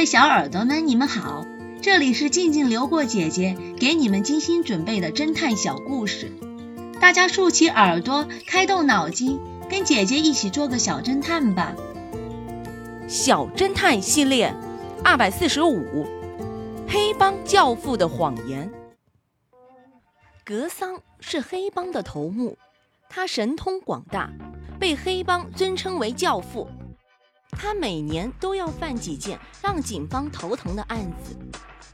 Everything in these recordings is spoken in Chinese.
位小耳朵们，你们好，这里是静静流过姐姐给你们精心准备的侦探小故事，大家竖起耳朵，开动脑筋，跟姐姐一起做个小侦探吧。小侦探系列二百四十五，黑帮教父的谎言。格桑是黑帮的头目，他神通广大，被黑帮尊称为教父。他每年都要犯几件让警方头疼的案子，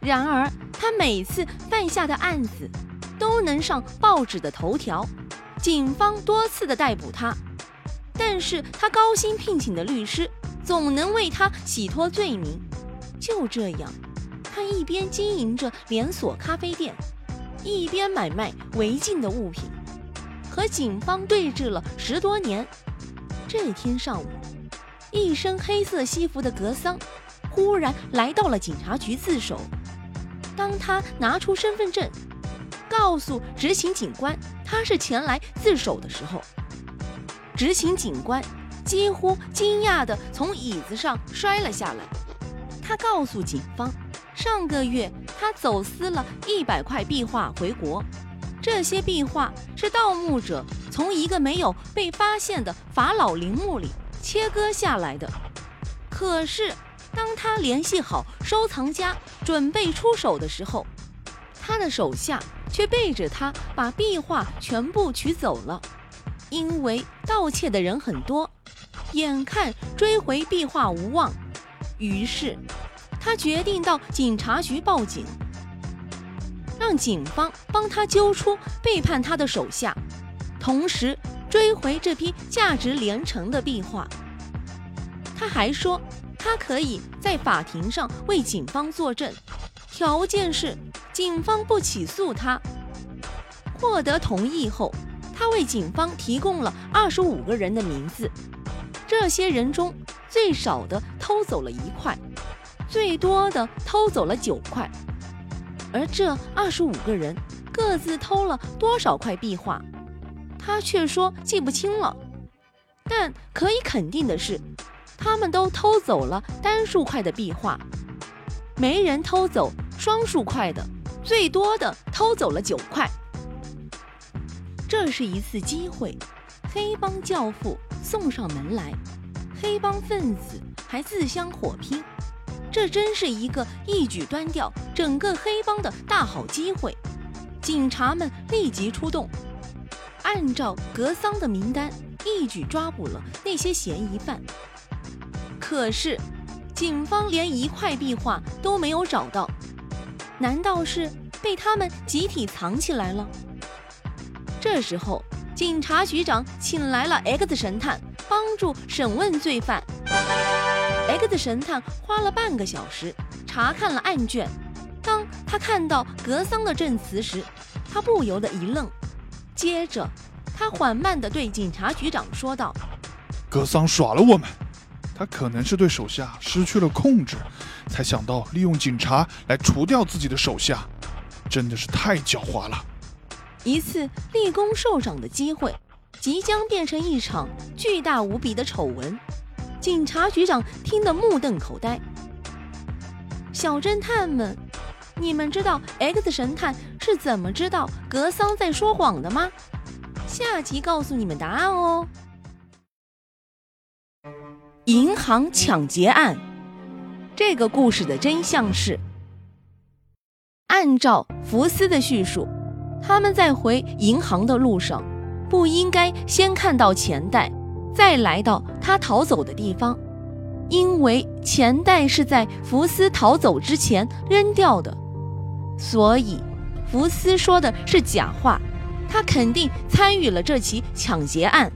然而他每次犯下的案子都能上报纸的头条，警方多次的逮捕他，但是他高薪聘请的律师总能为他洗脱罪名。就这样，他一边经营着连锁咖啡店，一边买卖违禁的物品，和警方对峙了十多年。这天上午。一身黑色西服的格桑忽然来到了警察局自首。当他拿出身份证，告诉执勤警官他是前来自首的时候，执勤警官几乎惊讶地从椅子上摔了下来。他告诉警方，上个月他走私了一百块壁画回国，这些壁画是盗墓者从一个没有被发现的法老陵墓里。切割下来的。可是，当他联系好收藏家，准备出手的时候，他的手下却背着他把壁画全部取走了。因为盗窃的人很多，眼看追回壁画无望，于是他决定到警察局报警，让警方帮他揪出背叛他的手下，同时。追回这批价值连城的壁画。他还说，他可以在法庭上为警方作证，条件是警方不起诉他。获得同意后，他为警方提供了二十五个人的名字，这些人中最少的偷走了一块，最多的偷走了九块，而这二十五个人各自偷了多少块壁画？他却说记不清了，但可以肯定的是，他们都偷走了单数块的壁画，没人偷走双数块的，最多的偷走了九块。这是一次机会，黑帮教父送上门来，黑帮分子还自相火拼，这真是一个一举端掉整个黑帮的大好机会。警察们立即出动。按照格桑的名单，一举抓捕了那些嫌疑犯。可是，警方连一块壁画都没有找到，难道是被他们集体藏起来了？这时候，警察局长请来了 X 神探，帮助审问罪犯。X 神探花了半个小时查看了案卷，当他看到格桑的证词时，他不由得一愣。接着，他缓慢地对警察局长说道：“格桑耍了我们，他可能是对手下失去了控制，才想到利用警察来除掉自己的手下，真的是太狡猾了。”一次立功受赏的机会，即将变成一场巨大无比的丑闻。警察局长听得目瞪口呆。小侦探们。你们知道 X 神探是怎么知道格桑在说谎的吗？下集告诉你们答案哦。银行抢劫案，这个故事的真相是：按照福斯的叙述，他们在回银行的路上，不应该先看到钱袋，再来到他逃走的地方，因为钱袋是在福斯逃走之前扔掉的。所以，福斯说的是假话，他肯定参与了这起抢劫案。